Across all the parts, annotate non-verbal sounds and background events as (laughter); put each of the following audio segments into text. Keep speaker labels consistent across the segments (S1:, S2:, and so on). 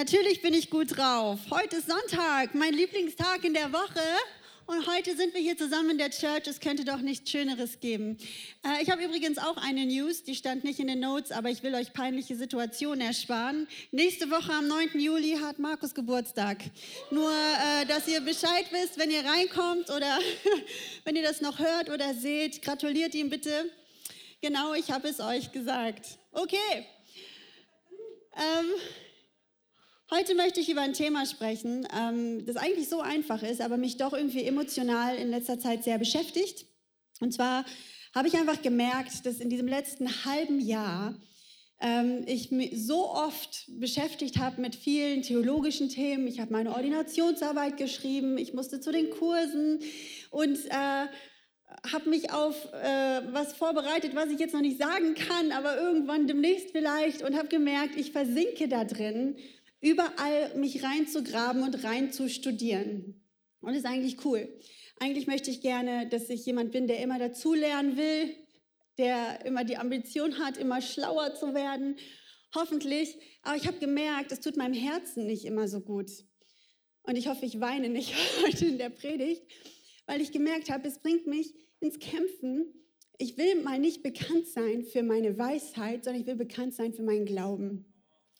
S1: Natürlich bin ich gut drauf. Heute ist Sonntag, mein Lieblingstag in der Woche. Und heute sind wir hier zusammen in der Church. Es könnte doch nichts Schöneres geben. Äh, ich habe übrigens auch eine News, die stand nicht in den Notes, aber ich will euch peinliche Situationen ersparen. Nächste Woche am 9. Juli hat Markus Geburtstag. Nur, äh, dass ihr Bescheid wisst, wenn ihr reinkommt oder (laughs) wenn ihr das noch hört oder seht, gratuliert ihm bitte. Genau, ich habe es euch gesagt. Okay. Ähm, Heute möchte ich über ein Thema sprechen, ähm, das eigentlich so einfach ist, aber mich doch irgendwie emotional in letzter Zeit sehr beschäftigt. Und zwar habe ich einfach gemerkt, dass in diesem letzten halben Jahr ähm, ich mich so oft beschäftigt habe mit vielen theologischen Themen. Ich habe meine Ordinationsarbeit geschrieben, ich musste zu den Kursen und äh, habe mich auf äh, was vorbereitet, was ich jetzt noch nicht sagen kann, aber irgendwann demnächst vielleicht und habe gemerkt, ich versinke da drin überall mich reinzugraben und rein zu studieren. Und ist eigentlich cool. Eigentlich möchte ich gerne, dass ich jemand bin, der immer dazulernen will, der immer die Ambition hat, immer schlauer zu werden. Hoffentlich. Aber ich habe gemerkt, es tut meinem Herzen nicht immer so gut. Und ich hoffe, ich weine nicht (laughs) heute in der Predigt, weil ich gemerkt habe, es bringt mich ins Kämpfen. Ich will mal nicht bekannt sein für meine Weisheit, sondern ich will bekannt sein für meinen Glauben.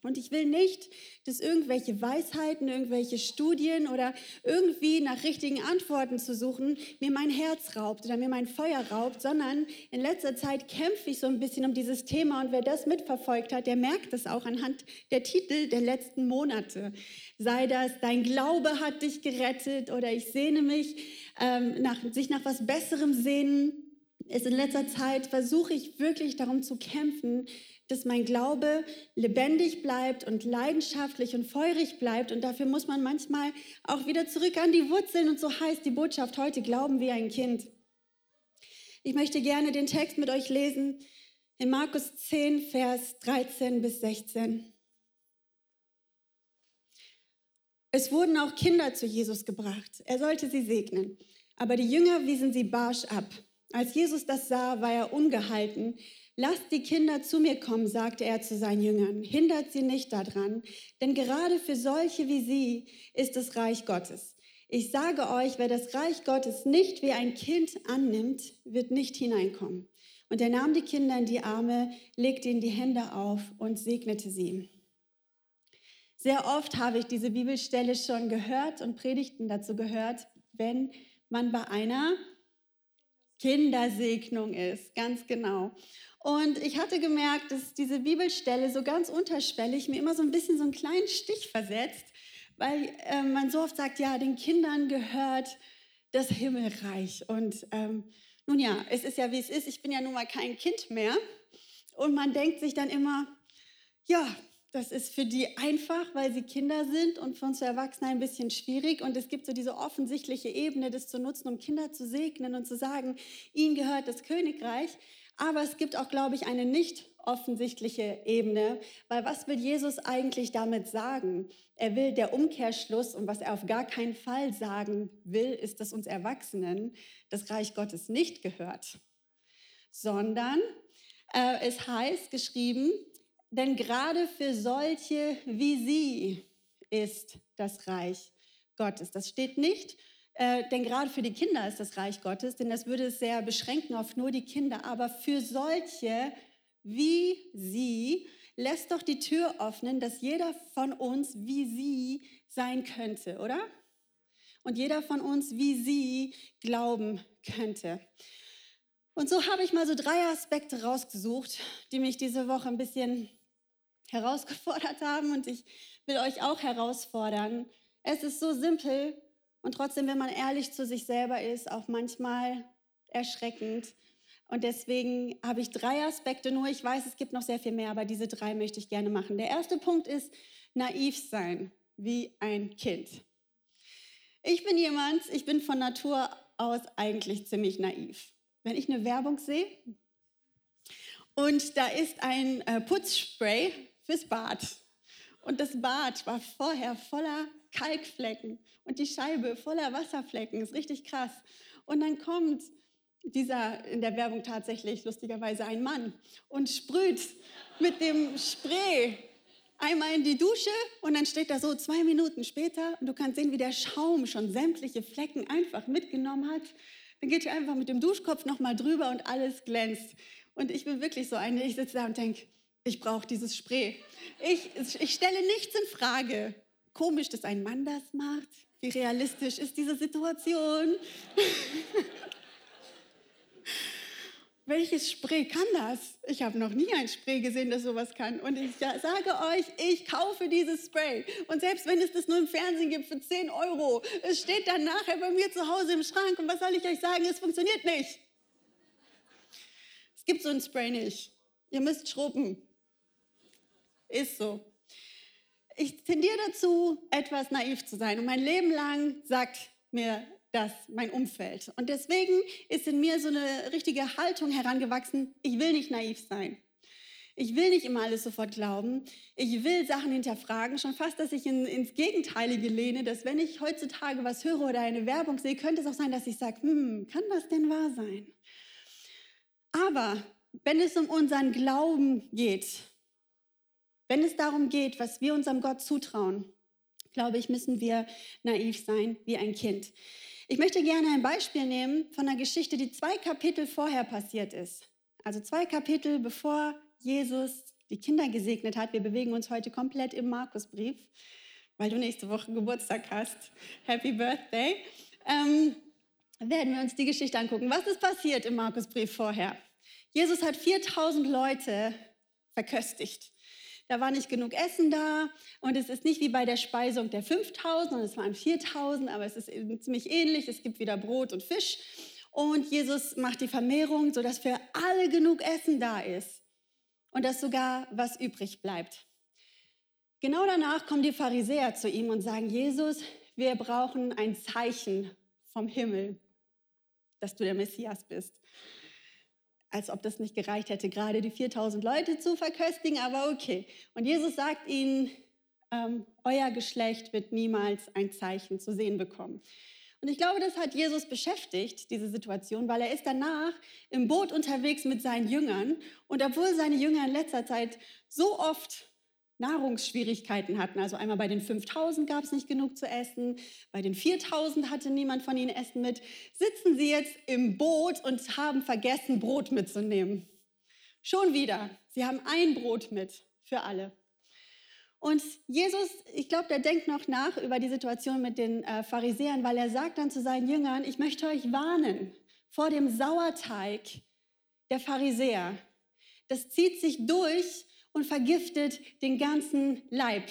S1: Und ich will nicht, dass irgendwelche Weisheiten, irgendwelche Studien oder irgendwie nach richtigen Antworten zu suchen mir mein Herz raubt oder mir mein Feuer raubt, sondern in letzter Zeit kämpfe ich so ein bisschen um dieses Thema und wer das mitverfolgt hat, der merkt es auch anhand der Titel der letzten Monate. Sei das, dein Glaube hat dich gerettet oder ich sehne mich, ähm, nach, sich nach was Besserem sehnen. Ist in letzter Zeit versuche ich wirklich darum zu kämpfen, dass mein Glaube lebendig bleibt und leidenschaftlich und feurig bleibt. Und dafür muss man manchmal auch wieder zurück an die Wurzeln. Und so heißt die Botschaft heute, glauben wie ein Kind. Ich möchte gerne den Text mit euch lesen in Markus 10, Vers 13 bis 16. Es wurden auch Kinder zu Jesus gebracht. Er sollte sie segnen. Aber die Jünger wiesen sie barsch ab. Als Jesus das sah, war er ungehalten. Lasst die Kinder zu mir kommen, sagte er zu seinen Jüngern. Hindert sie nicht daran, denn gerade für solche wie sie ist das Reich Gottes. Ich sage euch, wer das Reich Gottes nicht wie ein Kind annimmt, wird nicht hineinkommen. Und er nahm die Kinder in die Arme, legte ihnen die Hände auf und segnete sie. Sehr oft habe ich diese Bibelstelle schon gehört und Predigten dazu gehört, wenn man bei einer Kindersegnung ist, ganz genau. Und ich hatte gemerkt, dass diese Bibelstelle so ganz unterschwellig mir immer so ein bisschen so einen kleinen Stich versetzt, weil äh, man so oft sagt, ja, den Kindern gehört das Himmelreich. Und ähm, nun ja, es ist ja wie es ist. Ich bin ja nun mal kein Kind mehr. Und man denkt sich dann immer, ja, das ist für die einfach, weil sie Kinder sind und für uns Erwachsene ein bisschen schwierig. Und es gibt so diese offensichtliche Ebene, das zu nutzen, um Kinder zu segnen und zu sagen, ihnen gehört das Königreich. Aber es gibt auch, glaube ich, eine nicht offensichtliche Ebene, weil was will Jesus eigentlich damit sagen? Er will der Umkehrschluss und was er auf gar keinen Fall sagen will, ist, dass uns Erwachsenen das Reich Gottes nicht gehört, sondern äh, es heißt geschrieben, denn gerade für solche wie sie ist das Reich Gottes. Das steht nicht, äh, denn gerade für die Kinder ist das Reich Gottes, denn das würde es sehr beschränken auf nur die Kinder. Aber für solche wie sie lässt doch die Tür öffnen, dass jeder von uns wie sie sein könnte, oder? Und jeder von uns wie sie glauben könnte. Und so habe ich mal so drei Aspekte rausgesucht, die mich diese Woche ein bisschen herausgefordert (laughs) haben und ich will euch auch herausfordern. Es ist so simpel und trotzdem, wenn man ehrlich zu sich selber ist, auch manchmal erschreckend. Und deswegen habe ich drei Aspekte nur. Ich weiß, es gibt noch sehr viel mehr, aber diese drei möchte ich gerne machen. Der erste Punkt ist naiv sein, wie ein Kind. Ich bin jemand, ich bin von Natur aus eigentlich ziemlich naiv. Wenn ich eine Werbung sehe und da ist ein äh, Putzspray fürs Bad. Und das Bad war vorher voller Kalkflecken und die Scheibe voller Wasserflecken. Ist richtig krass. Und dann kommt dieser in der Werbung tatsächlich lustigerweise ein Mann und sprüht mit dem Spray einmal in die Dusche und dann steht da so zwei Minuten später und du kannst sehen, wie der Schaum schon sämtliche Flecken einfach mitgenommen hat. Dann geht ihr einfach mit dem Duschkopf nochmal drüber und alles glänzt. Und ich bin wirklich so eine, ich sitze da und denke, ich brauche dieses Spray. Ich, ich stelle nichts in Frage. Komisch, dass ein Mann das macht. Wie realistisch ist diese Situation? (laughs) Welches Spray kann das? Ich habe noch nie ein Spray gesehen, das sowas kann. Und ich sage euch, ich kaufe dieses Spray. Und selbst wenn es das nur im Fernsehen gibt für 10 Euro, es steht dann nachher bei mir zu Hause im Schrank. Und was soll ich euch sagen? Es funktioniert nicht. Es gibt so ein Spray nicht. Ihr müsst schrubben. Ist so ich tendiere dazu, etwas naiv zu sein. Und mein Leben lang sagt mir das mein Umfeld. Und deswegen ist in mir so eine richtige Haltung herangewachsen, ich will nicht naiv sein. Ich will nicht immer alles sofort glauben. Ich will Sachen hinterfragen, schon fast, dass ich in, ins Gegenteilige lehne, dass wenn ich heutzutage was höre oder eine Werbung sehe, könnte es auch sein, dass ich sage, hm, kann das denn wahr sein? Aber wenn es um unseren Glauben geht, wenn es darum geht, was wir unserem Gott zutrauen, glaube ich, müssen wir naiv sein wie ein Kind. Ich möchte gerne ein Beispiel nehmen von einer Geschichte, die zwei Kapitel vorher passiert ist. Also zwei Kapitel bevor Jesus die Kinder gesegnet hat. Wir bewegen uns heute komplett im Markusbrief, weil du nächste Woche Geburtstag hast. Happy Birthday. Ähm, werden wir uns die Geschichte angucken. Was ist passiert im Markusbrief vorher? Jesus hat 4000 Leute verköstigt. Da war nicht genug Essen da und es ist nicht wie bei der Speisung der 5000 und es waren 4000, aber es ist ziemlich ähnlich. Es gibt wieder Brot und Fisch und Jesus macht die Vermehrung, sodass für alle genug Essen da ist und dass sogar was übrig bleibt. Genau danach kommen die Pharisäer zu ihm und sagen, Jesus, wir brauchen ein Zeichen vom Himmel, dass du der Messias bist als ob das nicht gereicht hätte, gerade die 4000 Leute zu verköstigen, aber okay. Und Jesus sagt ihnen, ähm, euer Geschlecht wird niemals ein Zeichen zu sehen bekommen. Und ich glaube, das hat Jesus beschäftigt, diese Situation, weil er ist danach im Boot unterwegs mit seinen Jüngern. Und obwohl seine Jünger in letzter Zeit so oft Nahrungsschwierigkeiten hatten. Also einmal bei den 5000 gab es nicht genug zu essen, bei den 4000 hatte niemand von ihnen Essen mit. Sitzen sie jetzt im Boot und haben vergessen, Brot mitzunehmen. Schon wieder. Sie haben ein Brot mit für alle. Und Jesus, ich glaube, der denkt noch nach über die Situation mit den äh, Pharisäern, weil er sagt dann zu seinen Jüngern, ich möchte euch warnen vor dem Sauerteig der Pharisäer. Das zieht sich durch und vergiftet den ganzen Leib.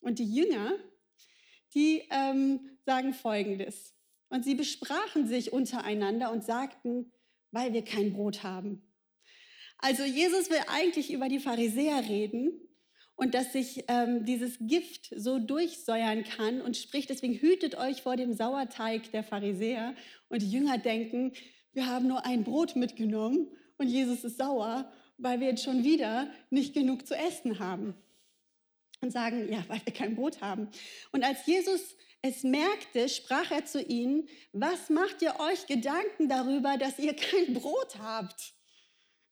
S1: Und die Jünger, die ähm, sagen Folgendes. Und sie besprachen sich untereinander und sagten, weil wir kein Brot haben. Also Jesus will eigentlich über die Pharisäer reden und dass sich ähm, dieses Gift so durchsäuern kann und spricht, deswegen hütet euch vor dem Sauerteig der Pharisäer. Und die Jünger denken, wir haben nur ein Brot mitgenommen und Jesus ist sauer weil wir jetzt schon wieder nicht genug zu essen haben. Und sagen, ja, weil wir kein Brot haben. Und als Jesus es merkte, sprach er zu ihnen, was macht ihr euch Gedanken darüber, dass ihr kein Brot habt?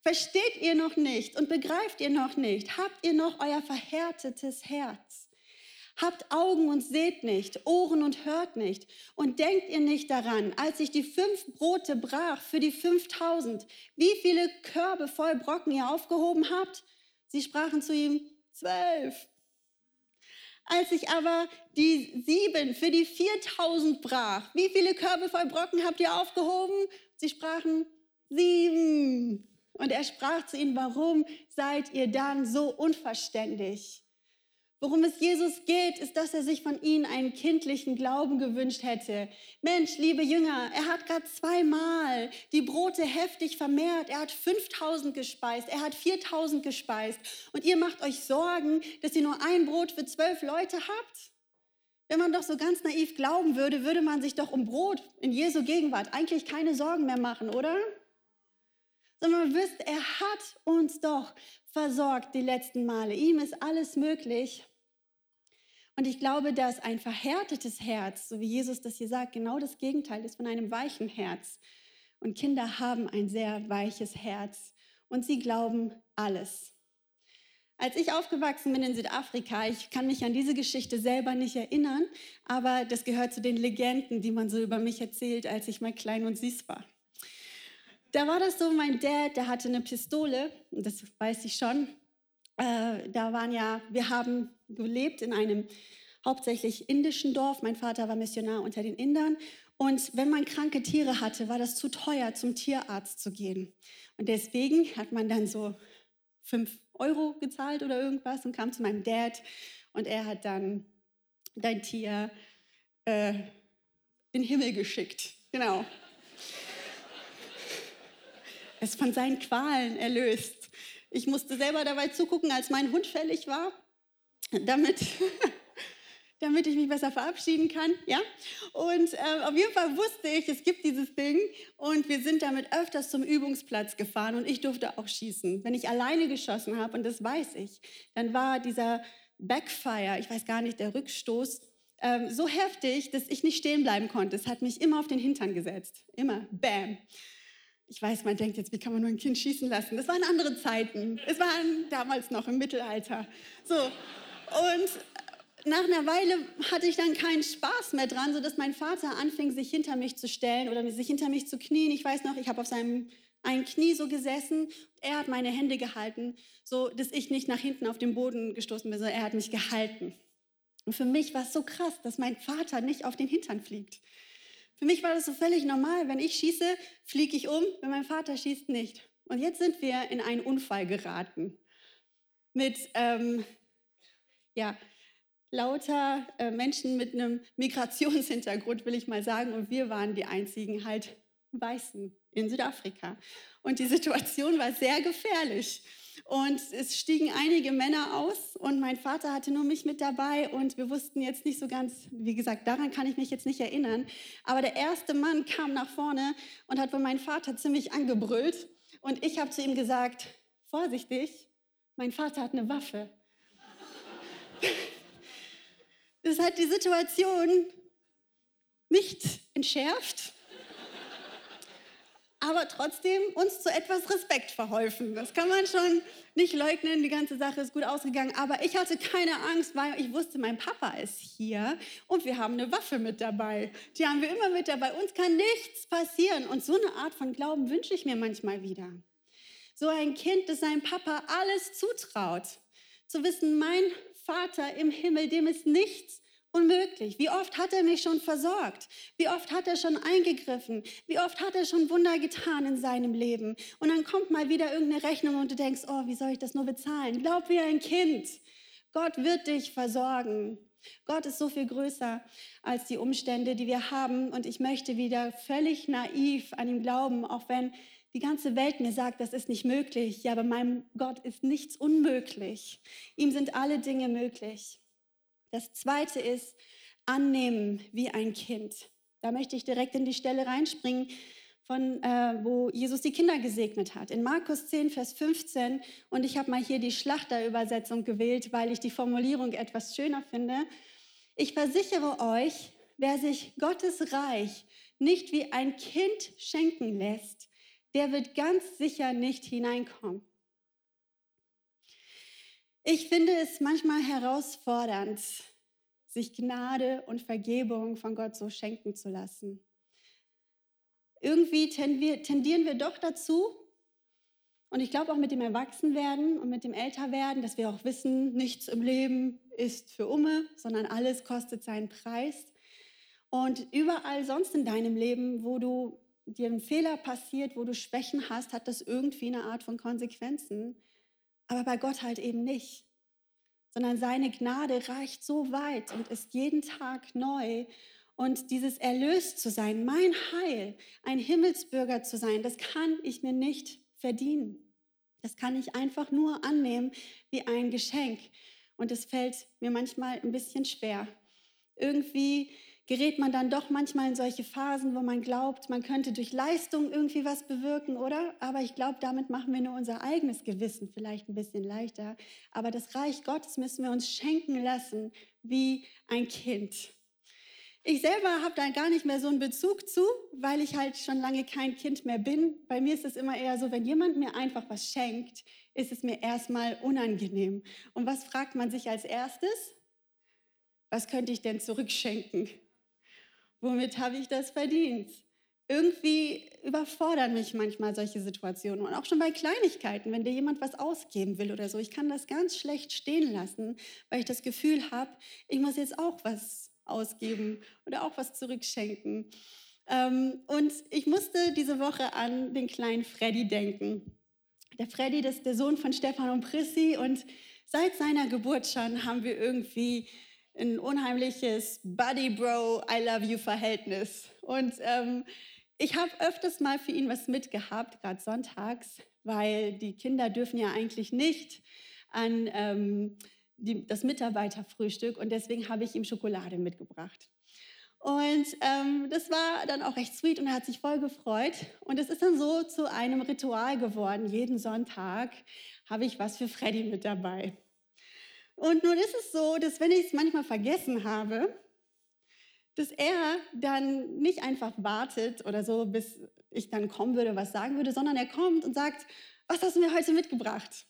S1: Versteht ihr noch nicht und begreift ihr noch nicht? Habt ihr noch euer verhärtetes Herz? Habt Augen und seht nicht, Ohren und hört nicht. Und denkt ihr nicht daran, als ich die fünf Brote brach für die 5000, wie viele Körbe voll Brocken ihr aufgehoben habt? Sie sprachen zu ihm, zwölf. Als ich aber die sieben für die 4000 brach, wie viele Körbe voll Brocken habt ihr aufgehoben? Sie sprachen, sieben. Und er sprach zu ihnen, warum seid ihr dann so unverständig? Worum es Jesus geht, ist, dass er sich von ihnen einen kindlichen Glauben gewünscht hätte. Mensch, liebe Jünger, er hat gerade zweimal die Brote heftig vermehrt. Er hat 5000 gespeist, er hat 4000 gespeist. Und ihr macht euch Sorgen, dass ihr nur ein Brot für zwölf Leute habt? Wenn man doch so ganz naiv glauben würde, würde man sich doch um Brot in Jesu Gegenwart eigentlich keine Sorgen mehr machen, oder? Sondern man wüsste, er hat uns doch versorgt die letzten Male. Ihm ist alles möglich. Und ich glaube, dass ein verhärtetes Herz, so wie Jesus das hier sagt, genau das Gegenteil ist von einem weichen Herz. Und Kinder haben ein sehr weiches Herz und sie glauben alles. Als ich aufgewachsen bin in Südafrika, ich kann mich an diese Geschichte selber nicht erinnern, aber das gehört zu den Legenden, die man so über mich erzählt, als ich mal klein und süß war. Da war das so, mein Dad, der hatte eine Pistole, das weiß ich schon. Äh, da waren ja, wir haben gelebt in einem hauptsächlich indischen Dorf. Mein Vater war Missionar unter den Indern. Und wenn man kranke Tiere hatte, war das zu teuer, zum Tierarzt zu gehen. Und deswegen hat man dann so fünf Euro gezahlt oder irgendwas und kam zu meinem Dad und er hat dann dein Tier äh, in den Himmel geschickt. Genau. Es von seinen Qualen erlöst. Ich musste selber dabei zugucken, als mein Hund fällig war, damit (laughs) damit ich mich besser verabschieden kann. Ja? Und äh, auf jeden Fall wusste ich, es gibt dieses Ding und wir sind damit öfters zum Übungsplatz gefahren und ich durfte auch schießen. Wenn ich alleine geschossen habe, und das weiß ich, dann war dieser Backfire, ich weiß gar nicht, der Rückstoß, ähm, so heftig, dass ich nicht stehen bleiben konnte. Es hat mich immer auf den Hintern gesetzt. Immer. Bam. Ich weiß, man denkt jetzt, wie kann man nur ein Kind schießen lassen? Das waren andere Zeiten. Es waren damals noch im Mittelalter. So. Und nach einer Weile hatte ich dann keinen Spaß mehr dran, sodass mein Vater anfing, sich hinter mich zu stellen oder sich hinter mich zu knien. Ich weiß noch, ich habe auf seinem ein Knie so gesessen. Er hat meine Hände gehalten, so dass ich nicht nach hinten auf den Boden gestoßen bin, sondern er hat mich gehalten. Und für mich war es so krass, dass mein Vater nicht auf den Hintern fliegt. Für mich war das so völlig normal. Wenn ich schieße, fliege ich um, wenn mein Vater schießt, nicht. Und jetzt sind wir in einen Unfall geraten. Mit, ähm, ja, lauter äh, Menschen mit einem Migrationshintergrund, will ich mal sagen. Und wir waren die einzigen halt Weißen in Südafrika. Und die Situation war sehr gefährlich. Und es stiegen einige Männer aus und mein Vater hatte nur mich mit dabei und wir wussten jetzt nicht so ganz, wie gesagt, daran kann ich mich jetzt nicht erinnern. Aber der erste Mann kam nach vorne und hat wohl meinen Vater ziemlich angebrüllt und ich habe zu ihm gesagt, vorsichtig, mein Vater hat eine Waffe. Das hat die Situation nicht entschärft, aber trotzdem uns zu etwas Respekt verholfen. Das kann man schon nicht leugnen. Die ganze Sache ist gut ausgegangen. Aber ich hatte keine Angst, weil ich wusste, mein Papa ist hier und wir haben eine Waffe mit dabei. Die haben wir immer mit dabei. Uns kann nichts passieren. Und so eine Art von Glauben wünsche ich mir manchmal wieder. So ein Kind, das seinem Papa alles zutraut. Zu wissen, mein Vater im Himmel, dem ist nichts unmöglich. Wie oft hat er mich schon versorgt? Wie oft hat er schon eingegriffen? Wie oft hat er schon Wunder getan in seinem Leben? Und dann kommt mal wieder irgendeine Rechnung und du denkst, oh, wie soll ich das nur bezahlen? Glaub wie ein Kind. Gott wird dich versorgen. Gott ist so viel größer als die Umstände, die wir haben. Und ich möchte wieder völlig naiv an ihn glauben, auch wenn die ganze Welt mir sagt, das ist nicht möglich. Ja, aber meinem Gott ist nichts unmöglich. Ihm sind alle Dinge möglich. Das zweite ist annehmen wie ein Kind. Da möchte ich direkt in die Stelle reinspringen, von, äh, wo Jesus die Kinder gesegnet hat. In Markus 10, Vers 15. Und ich habe mal hier die Schlachterübersetzung gewählt, weil ich die Formulierung etwas schöner finde. Ich versichere euch, wer sich Gottes Reich nicht wie ein Kind schenken lässt, der wird ganz sicher nicht hineinkommen. Ich finde es manchmal herausfordernd, sich Gnade und Vergebung von Gott so schenken zu lassen. Irgendwie tendieren wir doch dazu, und ich glaube auch mit dem Erwachsenwerden und mit dem Älterwerden, dass wir auch wissen, nichts im Leben ist für Umme, sondern alles kostet seinen Preis. Und überall sonst in deinem Leben, wo du dir ein Fehler passiert, wo du Schwächen hast, hat das irgendwie eine Art von Konsequenzen. Aber bei Gott halt eben nicht. Sondern seine Gnade reicht so weit und ist jeden Tag neu. Und dieses erlöst zu sein, mein Heil, ein Himmelsbürger zu sein, das kann ich mir nicht verdienen. Das kann ich einfach nur annehmen wie ein Geschenk. Und es fällt mir manchmal ein bisschen schwer. Irgendwie gerät man dann doch manchmal in solche Phasen, wo man glaubt, man könnte durch Leistung irgendwie was bewirken, oder? Aber ich glaube, damit machen wir nur unser eigenes Gewissen vielleicht ein bisschen leichter. Aber das Reich Gottes müssen wir uns schenken lassen wie ein Kind. Ich selber habe da gar nicht mehr so einen Bezug zu, weil ich halt schon lange kein Kind mehr bin. Bei mir ist es immer eher so, wenn jemand mir einfach was schenkt, ist es mir erstmal unangenehm. Und was fragt man sich als erstes? Was könnte ich denn zurückschenken? Womit habe ich das verdient? Irgendwie überfordern mich manchmal solche Situationen und auch schon bei Kleinigkeiten, wenn dir jemand was ausgeben will oder so. Ich kann das ganz schlecht stehen lassen, weil ich das Gefühl habe, ich muss jetzt auch was ausgeben oder auch was zurückschenken. Ähm, und ich musste diese Woche an den kleinen Freddy denken. Der Freddy, das ist der Sohn von Stefan und Prissi und seit seiner Geburt schon haben wir irgendwie ein unheimliches Buddy-Bro, I love you Verhältnis. Und ähm, ich habe öfters mal für ihn was mitgehabt, gerade sonntags, weil die Kinder dürfen ja eigentlich nicht an ähm, die, das Mitarbeiterfrühstück und deswegen habe ich ihm Schokolade mitgebracht. Und ähm, das war dann auch recht sweet und er hat sich voll gefreut. Und es ist dann so zu einem Ritual geworden. Jeden Sonntag habe ich was für Freddy mit dabei. Und nun ist es so, dass wenn ich es manchmal vergessen habe, dass er dann nicht einfach wartet oder so, bis ich dann kommen würde, was sagen würde, sondern er kommt und sagt, was hast du mir heute mitgebracht?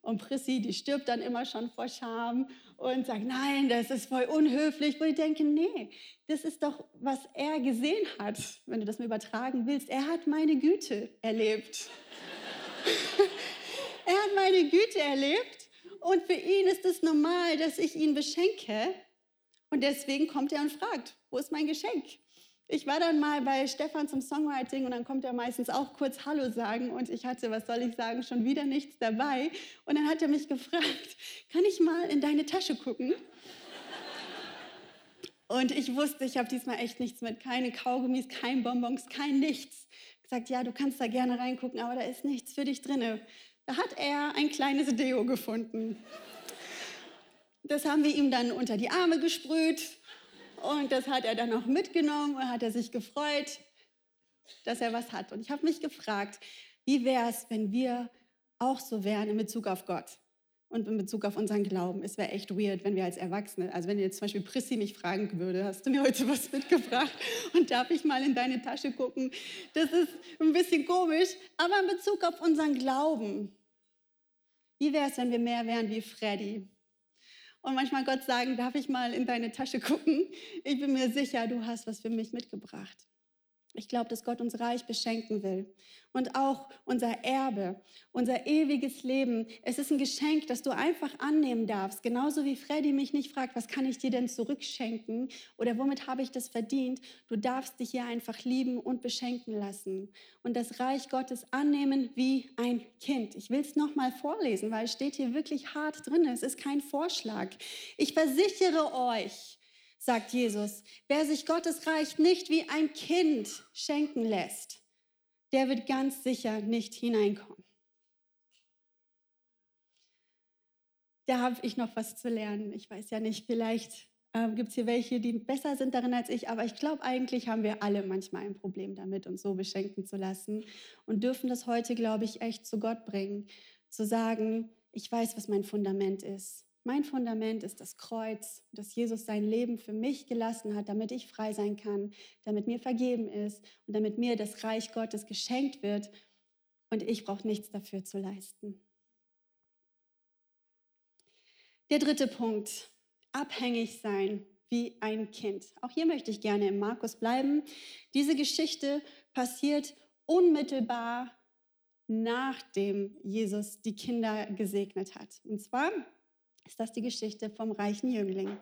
S1: Und Prissy, die stirbt dann immer schon vor Scham und sagt, nein, das ist voll unhöflich. Wo ich denke, nee, das ist doch, was er gesehen hat, wenn du das mir übertragen willst. Er hat meine Güte erlebt. (laughs) er hat meine Güte erlebt und für ihn ist es normal, dass ich ihn beschenke. Und deswegen kommt er und fragt, wo ist mein Geschenk? Ich war dann mal bei Stefan zum Songwriting und dann kommt er meistens auch kurz Hallo sagen und ich hatte, was soll ich sagen, schon wieder nichts dabei. Und dann hat er mich gefragt, (laughs) kann ich mal in deine Tasche gucken? Und ich wusste, ich habe diesmal echt nichts mit, keine Kaugummis, kein Bonbons, kein nichts. Gesagt, ja, du kannst da gerne reingucken, aber da ist nichts für dich drinne. Da hat er ein kleines Deo gefunden. Das haben wir ihm dann unter die Arme gesprüht und das hat er dann auch mitgenommen und hat er sich gefreut, dass er was hat. Und ich habe mich gefragt, wie wäre es, wenn wir auch so wären in Bezug auf Gott und in Bezug auf unseren Glauben? Es wäre echt weird, wenn wir als Erwachsene, also wenn jetzt zum Beispiel Prissi mich fragen würde, hast du mir heute was mitgebracht und darf ich mal in deine Tasche gucken? Das ist ein bisschen komisch, aber in Bezug auf unseren Glauben, wie wäre es, wenn wir mehr wären wie Freddy? Und manchmal Gott sagen, darf ich mal in deine Tasche gucken? Ich bin mir sicher, du hast was für mich mitgebracht. Ich glaube, dass Gott uns reich beschenken will. Und auch unser Erbe, unser ewiges Leben. Es ist ein Geschenk, das du einfach annehmen darfst. Genauso wie Freddy mich nicht fragt, was kann ich dir denn zurückschenken oder womit habe ich das verdient. Du darfst dich hier einfach lieben und beschenken lassen. Und das Reich Gottes annehmen wie ein Kind. Ich will es nochmal vorlesen, weil es steht hier wirklich hart drin. Es ist kein Vorschlag. Ich versichere euch, sagt Jesus, wer sich Gottes Reich nicht wie ein Kind schenken lässt, der wird ganz sicher nicht hineinkommen. Da habe ich noch was zu lernen. Ich weiß ja nicht, vielleicht äh, gibt es hier welche, die besser sind darin als ich, aber ich glaube, eigentlich haben wir alle manchmal ein Problem damit, uns so beschenken zu lassen und dürfen das heute, glaube ich, echt zu Gott bringen, zu sagen, ich weiß, was mein Fundament ist. Mein Fundament ist das Kreuz, dass Jesus sein Leben für mich gelassen hat, damit ich frei sein kann, damit mir vergeben ist und damit mir das Reich Gottes geschenkt wird und ich brauche nichts dafür zu leisten. Der dritte Punkt, abhängig sein wie ein Kind. Auch hier möchte ich gerne im Markus bleiben. Diese Geschichte passiert unmittelbar nachdem Jesus die Kinder gesegnet hat. Und zwar ist das die Geschichte vom reichen Jüngling.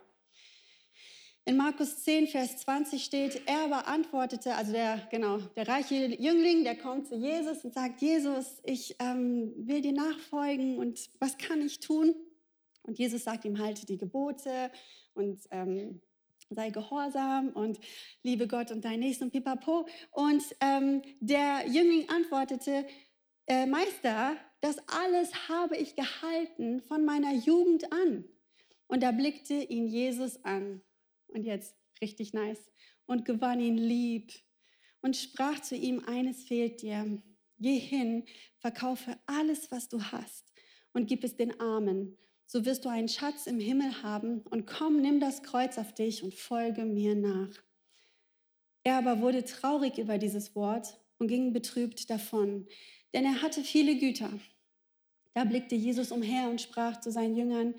S1: In Markus 10, Vers 20 steht, er aber antwortete, also der, genau, der reiche Jüngling, der kommt zu Jesus und sagt, Jesus, ich ähm, will dir nachfolgen und was kann ich tun? Und Jesus sagt ihm, halte die Gebote und ähm, sei gehorsam und liebe Gott und dein Nächsten und pipapo. Und ähm, der Jüngling antwortete, äh, Meister, das alles habe ich gehalten von meiner Jugend an. Und da blickte ihn Jesus an. Und jetzt richtig nice. Und gewann ihn lieb und sprach zu ihm, eines fehlt dir. Geh hin, verkaufe alles, was du hast und gib es den Armen. So wirst du einen Schatz im Himmel haben und komm, nimm das Kreuz auf dich und folge mir nach. Er aber wurde traurig über dieses Wort und ging betrübt davon, denn er hatte viele Güter. Da blickte Jesus umher und sprach zu seinen Jüngern,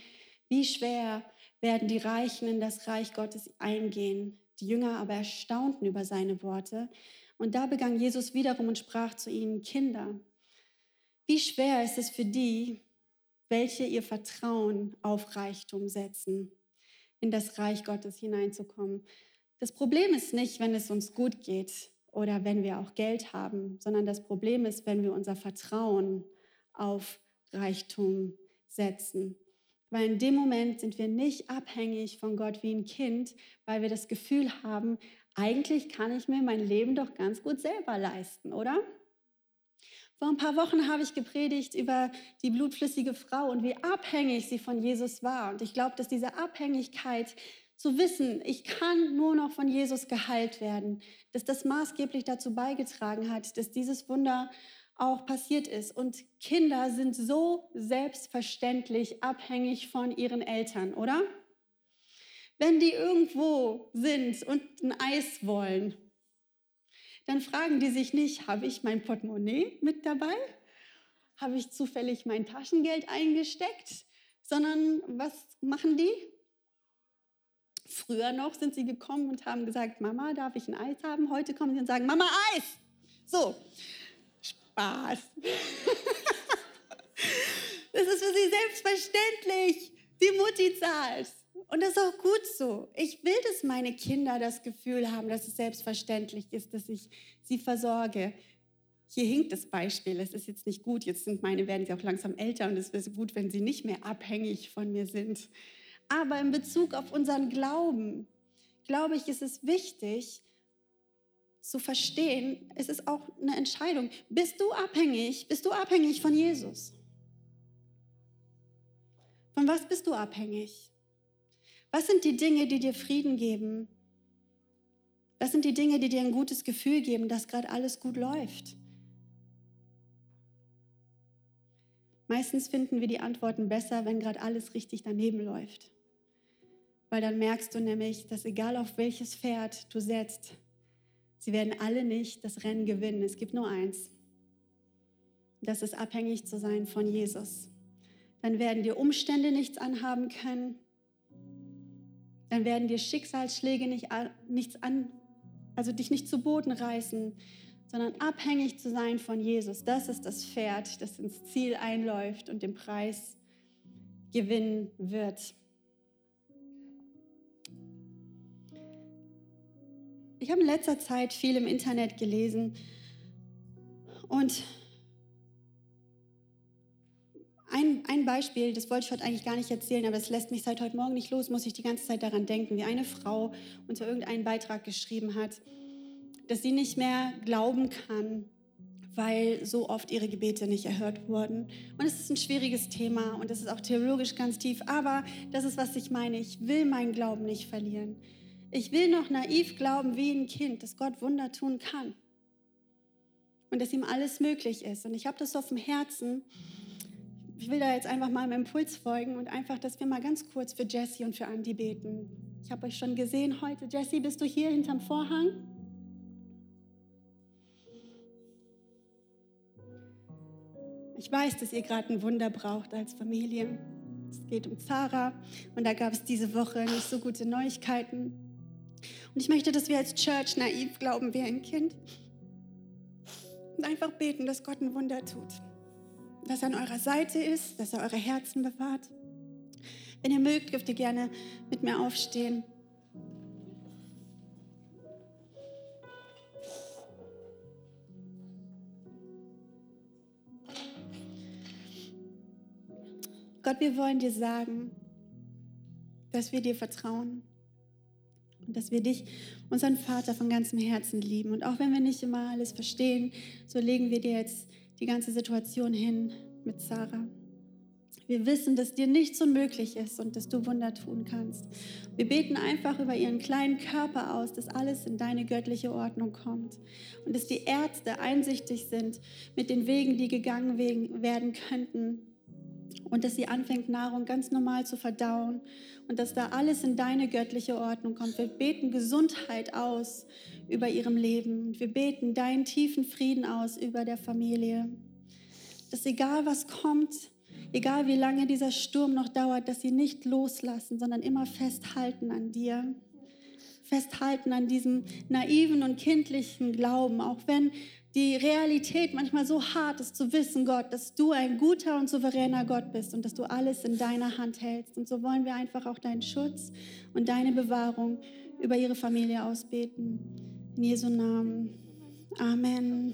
S1: wie schwer werden die Reichen in das Reich Gottes eingehen. Die Jünger aber erstaunten über seine Worte. Und da begann Jesus wiederum und sprach zu ihnen, Kinder, wie schwer ist es für die, welche ihr Vertrauen auf Reichtum setzen, in das Reich Gottes hineinzukommen. Das Problem ist nicht, wenn es uns gut geht oder wenn wir auch Geld haben, sondern das Problem ist, wenn wir unser Vertrauen auf Reichtum setzen. Weil in dem Moment sind wir nicht abhängig von Gott wie ein Kind, weil wir das Gefühl haben, eigentlich kann ich mir mein Leben doch ganz gut selber leisten, oder? Vor ein paar Wochen habe ich gepredigt über die blutflüssige Frau und wie abhängig sie von Jesus war. Und ich glaube, dass diese Abhängigkeit zu wissen, ich kann nur noch von Jesus geheilt werden, dass das maßgeblich dazu beigetragen hat, dass dieses Wunder auch passiert ist. Und Kinder sind so selbstverständlich abhängig von ihren Eltern, oder? Wenn die irgendwo sind und ein Eis wollen, dann fragen die sich nicht, habe ich mein Portemonnaie mit dabei? Habe ich zufällig mein Taschengeld eingesteckt? Sondern was machen die? Früher noch sind sie gekommen und haben gesagt, Mama, darf ich ein Eis haben? Heute kommen sie und sagen, Mama, Eis! So, Spaß. (laughs) das ist für sie selbstverständlich. Die Mutti zahlt. Und das ist auch gut so. Ich will, dass meine Kinder das Gefühl haben, dass es selbstverständlich ist, dass ich sie versorge. Hier hinkt das Beispiel. Es ist jetzt nicht gut. Jetzt sind meine, werden sie auch langsam älter und es wäre gut, wenn sie nicht mehr abhängig von mir sind. Aber in Bezug auf unseren Glauben, glaube ich, ist es wichtig, zu verstehen, es ist auch eine Entscheidung. Bist du abhängig? Bist du abhängig von Jesus? Von was bist du abhängig? Was sind die Dinge, die dir Frieden geben? Was sind die Dinge, die dir ein gutes Gefühl geben, dass gerade alles gut läuft? Meistens finden wir die Antworten besser, wenn gerade alles richtig daneben läuft. Weil dann merkst du nämlich, dass egal auf welches Pferd du setzt, Sie werden alle nicht das Rennen gewinnen. Es gibt nur eins. Das ist abhängig zu sein von Jesus. Dann werden dir Umstände nichts anhaben können. Dann werden dir Schicksalsschläge nicht, nichts an, also dich nicht zu Boden reißen, sondern abhängig zu sein von Jesus. Das ist das Pferd, das ins Ziel einläuft und den Preis gewinnen wird. Ich habe in letzter Zeit viel im Internet gelesen und ein, ein Beispiel, das wollte ich heute eigentlich gar nicht erzählen, aber es lässt mich seit heute Morgen nicht los, muss ich die ganze Zeit daran denken, wie eine Frau unter irgendeinen Beitrag geschrieben hat, dass sie nicht mehr glauben kann, weil so oft ihre Gebete nicht erhört wurden. Und es ist ein schwieriges Thema und es ist auch theologisch ganz tief, aber das ist, was ich meine. Ich will meinen Glauben nicht verlieren. Ich will noch naiv glauben wie ein Kind, dass Gott Wunder tun kann und dass ihm alles möglich ist. Und ich habe das auf dem Herzen. Ich will da jetzt einfach mal einem Impuls folgen und einfach, dass wir mal ganz kurz für Jesse und für Andy beten. Ich habe euch schon gesehen heute. Jesse, bist du hier hinterm Vorhang? Ich weiß, dass ihr gerade ein Wunder braucht als Familie. Es geht um Zara und da gab es diese Woche nicht so gute Neuigkeiten. Und ich möchte, dass wir als Church naiv glauben wie ein Kind und einfach beten, dass Gott ein Wunder tut. Dass er an eurer Seite ist, dass er eure Herzen bewahrt. Wenn ihr mögt, dürft ihr gerne mit mir aufstehen. Gott, wir wollen dir sagen, dass wir dir vertrauen und dass wir dich, unseren Vater, von ganzem Herzen lieben. Und auch wenn wir nicht immer alles verstehen, so legen wir dir jetzt die ganze Situation hin mit Sarah. Wir wissen, dass dir nichts unmöglich ist und dass du Wunder tun kannst. Wir beten einfach über ihren kleinen Körper aus, dass alles in deine göttliche Ordnung kommt und dass die Ärzte einsichtig sind mit den Wegen, die gegangen werden könnten und dass sie anfängt, Nahrung ganz normal zu verdauen und dass da alles in deine göttliche Ordnung kommt. Wir beten Gesundheit aus über ihrem Leben und wir beten deinen tiefen Frieden aus über der Familie. Dass egal was kommt, egal wie lange dieser Sturm noch dauert, dass sie nicht loslassen, sondern immer festhalten an dir. Festhalten an diesem naiven und kindlichen Glauben, auch wenn die Realität manchmal so hart ist, zu wissen, Gott, dass du ein guter und souveräner Gott bist und dass du alles in deiner Hand hältst. Und so wollen wir einfach auch deinen Schutz und deine Bewahrung über ihre Familie ausbeten. In Jesu Namen. Amen.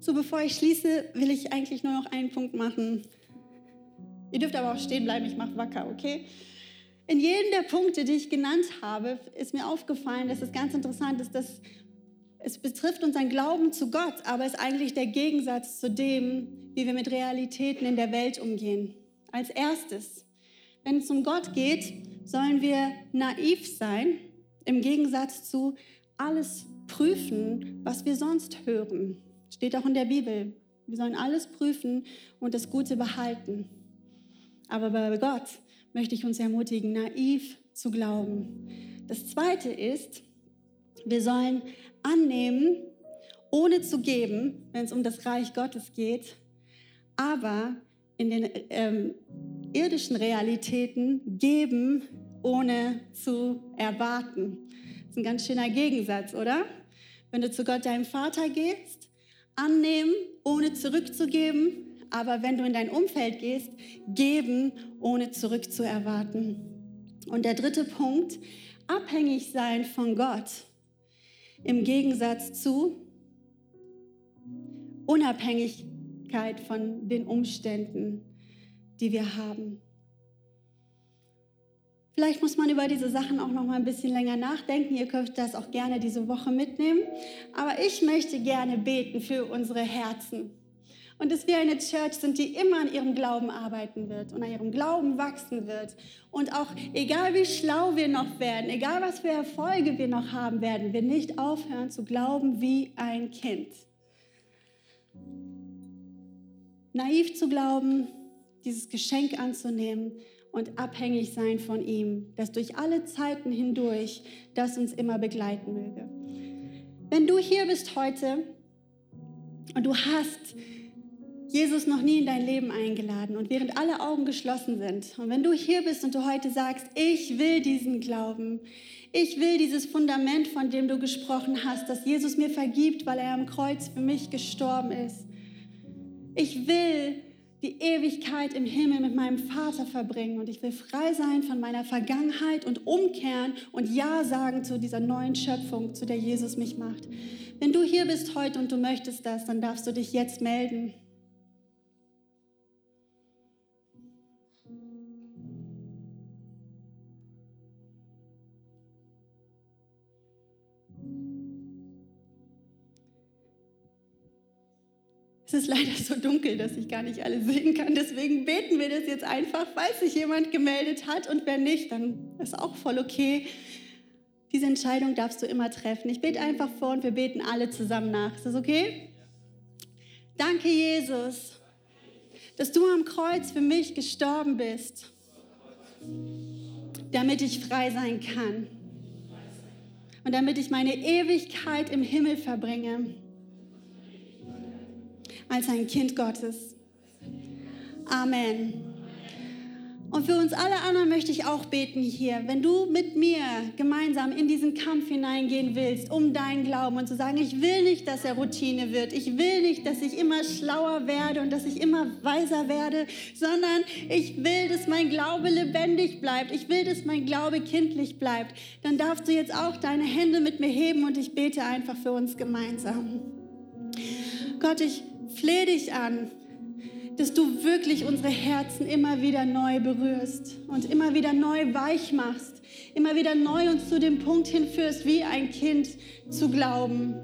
S1: So, bevor ich schließe, will ich eigentlich nur noch einen Punkt machen. Ihr dürft aber auch stehen bleiben, ich mache wacker, okay? In jedem der Punkte, die ich genannt habe, ist mir aufgefallen, dass es ganz interessant ist, dass es betrifft unseren Glauben zu Gott, aber es ist eigentlich der Gegensatz zu dem, wie wir mit Realitäten in der Welt umgehen. Als erstes, wenn es um Gott geht, sollen wir naiv sein, im Gegensatz zu alles prüfen, was wir sonst hören. Steht auch in der Bibel. Wir sollen alles prüfen und das Gute behalten. Aber bei Gott möchte ich uns ermutigen, naiv zu glauben. Das Zweite ist, wir sollen annehmen, ohne zu geben, wenn es um das Reich Gottes geht, aber in den ähm, irdischen Realitäten geben, ohne zu erwarten. Das ist ein ganz schöner Gegensatz, oder? Wenn du zu Gott, deinem Vater, gehst annehmen, ohne zurückzugeben, aber wenn du in dein Umfeld gehst, geben, ohne zurückzuerwarten. Und der dritte Punkt, abhängig sein von Gott im Gegensatz zu Unabhängigkeit von den Umständen, die wir haben. Vielleicht muss man über diese Sachen auch noch mal ein bisschen länger nachdenken. Ihr könnt das auch gerne diese Woche mitnehmen. Aber ich möchte gerne beten für unsere Herzen. Und dass wir eine Church sind, die immer an ihrem Glauben arbeiten wird und an ihrem Glauben wachsen wird. Und auch egal wie schlau wir noch werden, egal was für Erfolge wir noch haben, werden wir nicht aufhören zu glauben wie ein Kind. Naiv zu glauben, dieses Geschenk anzunehmen und abhängig sein von ihm, das durch alle Zeiten hindurch, das uns immer begleiten möge. Wenn du hier bist heute und du hast Jesus noch nie in dein Leben eingeladen und während alle Augen geschlossen sind und wenn du hier bist und du heute sagst, ich will diesen Glauben, ich will dieses Fundament, von dem du gesprochen hast, dass Jesus mir vergibt, weil er am Kreuz für mich gestorben ist. Ich will die Ewigkeit im Himmel mit meinem Vater verbringen und ich will frei sein von meiner Vergangenheit und umkehren und Ja sagen zu dieser neuen Schöpfung, zu der Jesus mich macht. Wenn du hier bist heute und du möchtest das, dann darfst du dich jetzt melden. Es ist leider so dunkel, dass ich gar nicht alle sehen kann. Deswegen beten wir das jetzt einfach, falls sich jemand gemeldet hat. Und wer nicht, dann ist auch voll okay. Diese Entscheidung darfst du immer treffen. Ich bete einfach vor und wir beten alle zusammen nach. Ist das okay? Danke, Jesus, dass du am Kreuz für mich gestorben bist, damit ich frei sein kann und damit ich meine Ewigkeit im Himmel verbringe als ein Kind Gottes. Amen. Und für uns alle anderen möchte ich auch beten hier, wenn du mit mir gemeinsam in diesen Kampf hineingehen willst, um deinen Glauben und zu sagen, ich will nicht, dass er Routine wird, ich will nicht, dass ich immer schlauer werde und dass ich immer weiser werde, sondern ich will, dass mein Glaube lebendig bleibt, ich will, dass mein Glaube kindlich bleibt, dann darfst du jetzt auch deine Hände mit mir heben und ich bete einfach für uns gemeinsam. Gott, ich flehe dich an, dass du wirklich unsere Herzen immer wieder neu berührst und immer wieder neu weich machst, immer wieder neu uns zu dem Punkt hinführst, wie ein Kind zu glauben.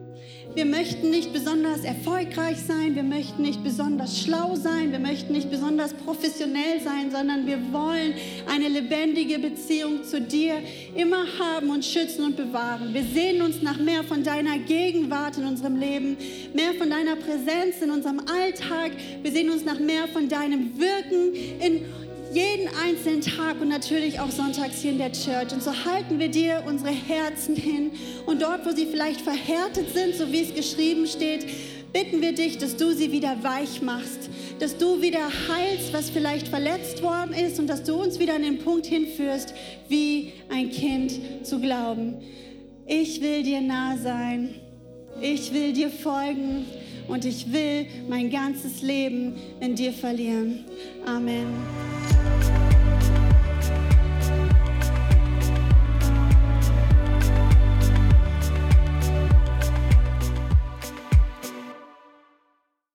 S1: Wir möchten nicht besonders erfolgreich sein, wir möchten nicht besonders schlau sein, wir möchten nicht besonders professionell sein, sondern wir wollen eine lebendige Beziehung zu dir immer haben und schützen und bewahren. Wir sehen uns nach mehr von deiner Gegenwart in unserem Leben, mehr von deiner Präsenz in unserem Alltag. Wir sehen uns nach mehr von deinem Wirken in jeden einzelnen Tag und natürlich auch sonntags hier in der Church. Und so halten wir dir unsere Herzen hin. Und dort, wo sie vielleicht verhärtet sind, so wie es geschrieben steht, bitten wir dich, dass du sie wieder weich machst, dass du wieder heilst, was vielleicht verletzt worden ist und dass du uns wieder an den Punkt hinführst, wie ein Kind zu glauben. Ich will dir nah sein. Ich will dir folgen und ich will mein ganzes Leben in dir verlieren. Amen.